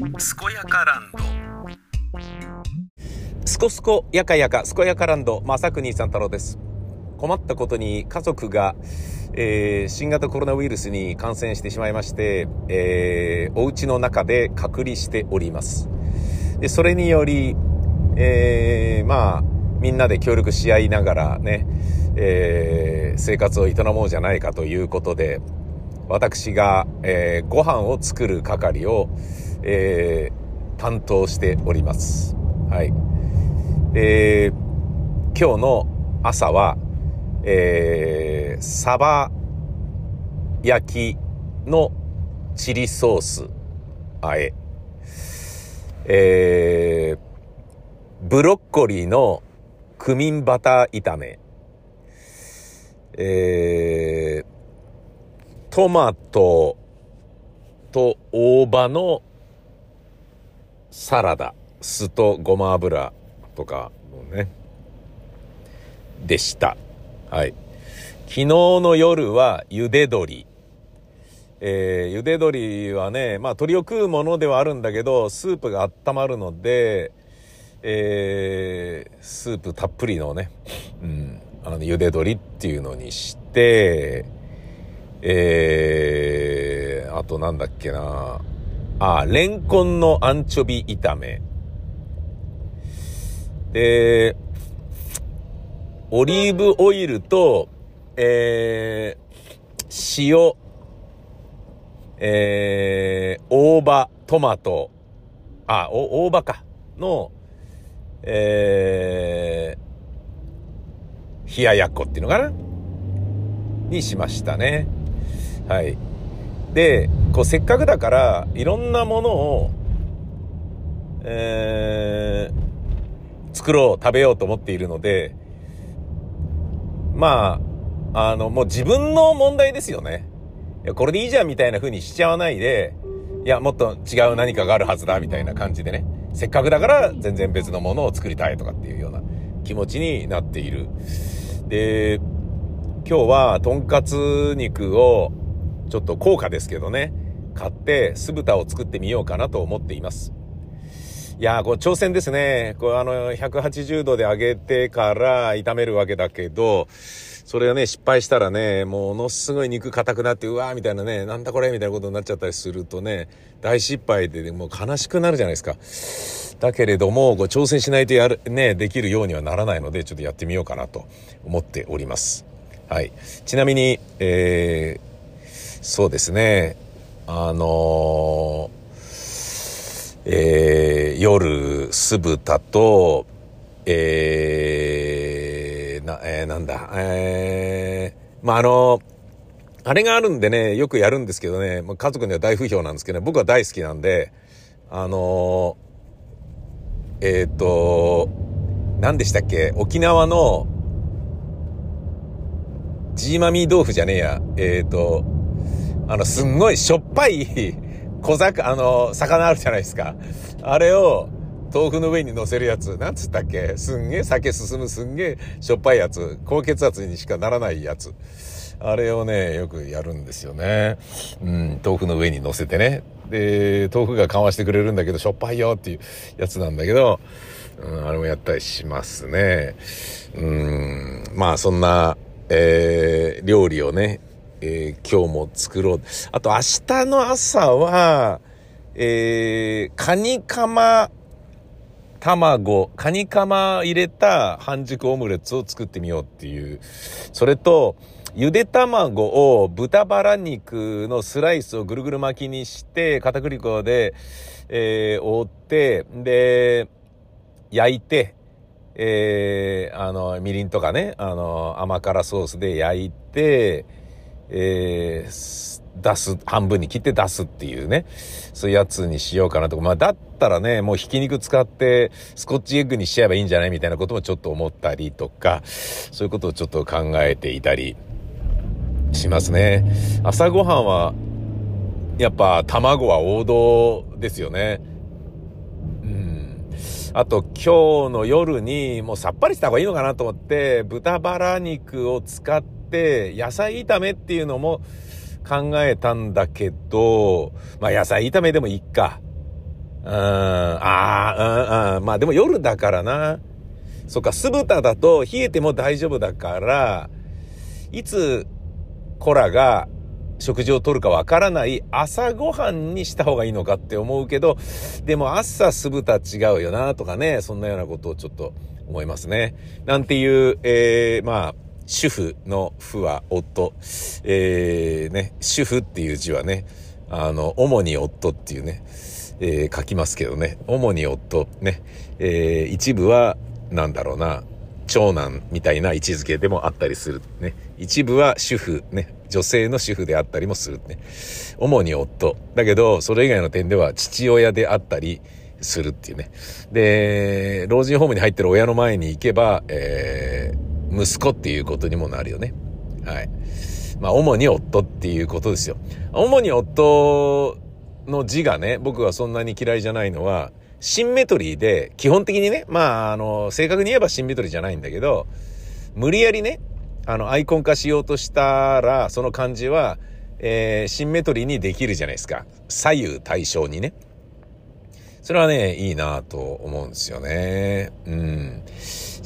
健やかランドすこすこやかやか、すこやかランド、正国さん太郎です。困ったことに家族が、えー新型コロナウイルスに感染してしまいまして、えーお家の中で隔離しております。で、それにより、えーまあ、みんなで協力し合いながらね、えー生活を営もうじゃないかということで、私が、えーご飯を作る係を、えー担当しております。はい。で、今日の朝は、えー、サバ焼きのチリソースあえ、えー、ブロッコリーのクミンバター炒め、えー、トマトと大葉のサラダ、酢とごま油とかのね、でした。はい。昨日の夜は茹で鶏。えー、茹で鶏はね、まあ鶏を食うものではあるんだけど、スープが温まるので、えー、スープたっぷりのね、うん、あの、茹で鶏っていうのにして、えー、あとなんだっけなあ、レンコンのアンチョビ炒め。で、オリーブオイルと、えー、塩、えー、大葉、トマト、あ、お、大葉か、の、えー、冷ややっこっていうのかな？にしましたね。はい。で、こう、せっかくだから、いろんなものを、えー、作ろう、食べようと思っているので、まあ、あの、もう自分の問題ですよね。いや、これでいいじゃんみたいな風にしちゃわないで、いや、もっと違う何かがあるはずだみたいな感じでね。せっかくだから全然別のものを作りたいとかっていうような気持ちになっている。で、今日はとんかつ肉をちょっと高価ですけどね、買って酢豚を作ってみようかなと思っています。いやー、こう挑戦ですね。こうあの、180度で揚げてから炒めるわけだけど、それがね、失敗したらね、ものすごい肉硬くなって、うわーみたいなね、なんだこれみたいなことになっちゃったりするとね、大失敗で、ねもう悲しくなるじゃないですか。だけれども、こう挑戦しないとやる、ね、できるようにはならないので、ちょっとやってみようかなと思っております。はい。ちなみに、えー、そうですね、あのーえー夜、酢豚と、えー、な、えーなんだ、えー、まあ、あのあれがあるんでね、よくやるんですけどね、まあ家族には大不評なんですけどね、僕は大好きなんで、あのえっ、と、何でしたっけ沖縄の、ジーマミー豆腐じゃねえや、えっ、と、あの、すんごいしょっぱい小魚、あの、魚あるじゃないですか。あれを、豆腐の上に乗せるやつ、なんつったっけ？すんげえ酒進むすんげえしょっぱいやつ、高血圧にしかならないやつ。あれをね、よくやるんですよね。うん、豆腐の上に乗せてね。で、豆腐が緩和してくれるんだけど、しょっぱいよっていうやつなんだけど、うん、あれもやったりしますね。うん、まあそんな、えー、料理をね、えー今日も作ろう。あと明日の朝は、えー、カニカマ卵、カニカマ入れた半熟オムレツを作ってみようっていう。それと、ゆで卵を豚バラ肉のスライスをぐるぐる巻きにして、片栗粉で、えー覆って、で、焼いて、えーあの、みりんとかね、あの、甘辛ソースで焼いて、えー出す、半分に切って出すっていうね、そういうやつにしようかなとか、まあだったらね、もうひき肉使ってスコッチエッグにしちゃえばいいんじゃないみたいなこともちょっと思ったりとか、そういうことをちょっと考えていたりしますね。朝ごはんは、やっぱ卵は王道ですよね。うん。あと今日の夜にもうさっぱりした方がいいのかなと思って、豚バラ肉を使って野菜炒めっていうのも考えたんだけど、まあ野菜炒めでもいいか。うん、ああ、うん、まあでも夜だからな。そっか、酢豚だと冷えても大丈夫だから、いつ、コラが食事をとるかわからない朝ごはんにした方がいいのかって思うけど、でも朝酢豚違うよなとかね、そんなようなことをちょっと思いますね。なんていう、えー、まあ、主婦の父は夫。えー、ね、主婦っていう字はね、あの、主に夫っていうね、えー、書きますけどね、主に夫、ね、えー、一部は、なんだろうな、長男みたいな位置づけでもあったりする。ね。一部は主婦、ね。女性の主婦であったりもする。ね。主に夫。だけど、それ以外の点では父親であったりするっていうね。で、老人ホームに入ってる親の前に行けば、えー、息子っていうことにもなるよね。はい。まあ、主に夫っていうことですよ。主に夫の字がね、僕はそんなに嫌いじゃないのは、シンメトリーで、基本的にね、まあ、あの、正確に言えばシンメトリーじゃないんだけど、無理やりね、あの、アイコン化しようとしたら、その漢字は、えー、シンメトリーにできるじゃないですか。左右対称にね。それはね、いいなと思うんですよね。うん。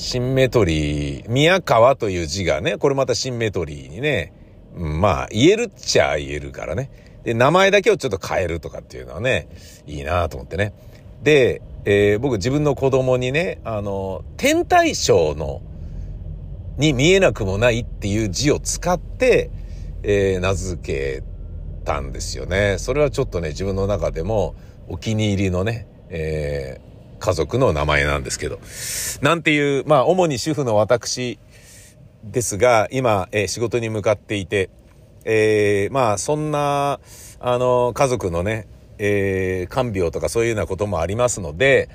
シンメトリー、宮川という字がね、これまたシンメトリーにね、まあ、言えるっちゃ言えるからね。で、名前だけをちょっと変えるとかっていうのはね、いいなと思ってね。で、えー、僕自分の子供にね、あの、天体ショーの、に見えなくもないっていう字を使って、えー、名付けたんですよね。それはちょっとね、自分の中でもお気に入りのね、えー、家族の名前なんですけど。なんていう、まあ、主に主婦の私ですが、今、えー、仕事に向かっていて、えー、まあ、そんな、あの、家族のね、えー、看病とかそういうようなこともありますので、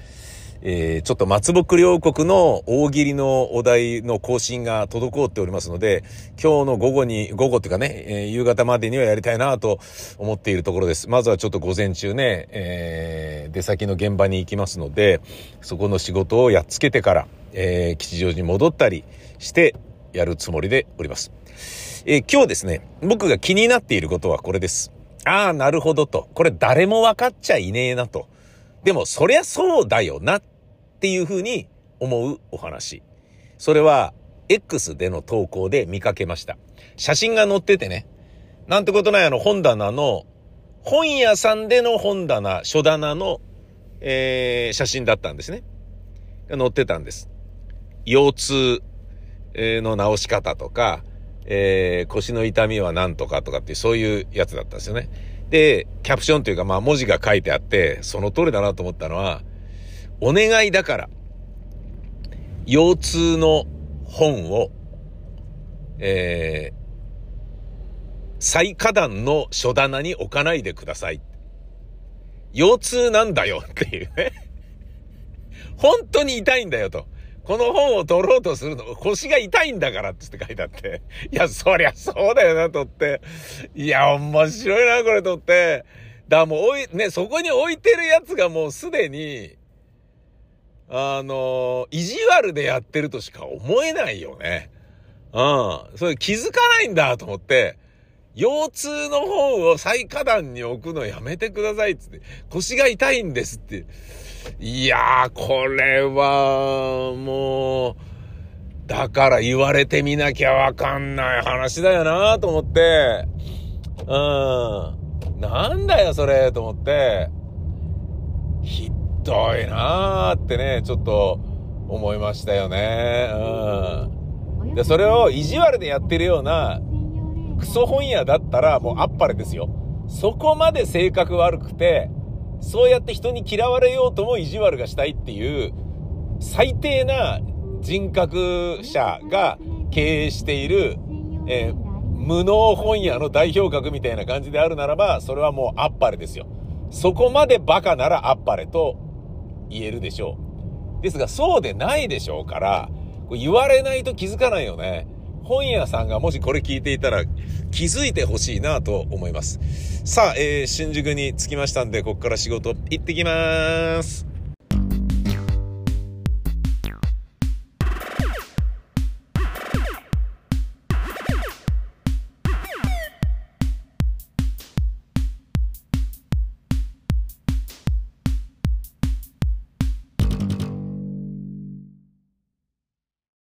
えー、ちょっと松木両国の大喜利のお題の更新が滞っておりますので、今日の午後に、午後っていうかね、えー、夕方までにはやりたいなと思っているところです。まずはちょっと午前中ね、えー、出先の現場に行きますので、そこの仕事をやっつけてから、えー、吉祥寺に戻ったりしてやるつもりでおります。えー、今日ですね、僕が気になっていることはこれです。ああ、なるほどと。これ誰も分かっちゃいねえなと。でも、そりゃそうだよなっっていうふうに思うお話。それは、X での投稿で見かけました。写真が載っててね。なんてことないあの本棚の、本屋さんでの本棚、書棚の、えー、写真だったんですね。載ってたんです。腰痛の治し方とか、えー、腰の痛みは何とかとかってそういうやつだったんですよね。で、キャプションというかまあ文字が書いてあって、その通りだなと思ったのは、お願いだから、腰痛の本を、えー、最下段の書棚に置かないでください。腰痛なんだよっていうね。本当に痛いんだよと。この本を取ろうとするの、腰が痛いんだからって書いてあって。いや、そりゃそうだよな、とって。いや、面白いな、これとって。だからもう置い、ね、そこに置いてるやつがもうすでに、あの、意地悪でやってるとしか思えないよね。うん。それ気づかないんだと思って、腰痛の本を最下段に置くのやめてくださいっつって、腰が痛いんですって。いやー、これは、もう、だから言われてみなきゃわかんない話だよなと思って、うん。なんだよ、それ、と思って、ひどいなーってね、ちょっと思いましたよね。うん。で、それを意地悪でやってるような、クソ本屋だったらもうあっぱれですよ。そこまで性格悪くて、そうやって人に嫌われようとも意地悪がしたいっていう、最低な人格者が経営している、えー、無能本屋の代表格みたいな感じであるならば、それはもうあっぱれですよ。そこまでバカならあっぱれと言えるでしょう。ですが、そうでないでしょうから、言われないと気づかないよね。本屋さんがもしこれ聞いていたら気づいてほしいなと思います。さあ、えー、新宿に着きましたんで、こっから仕事行ってきます。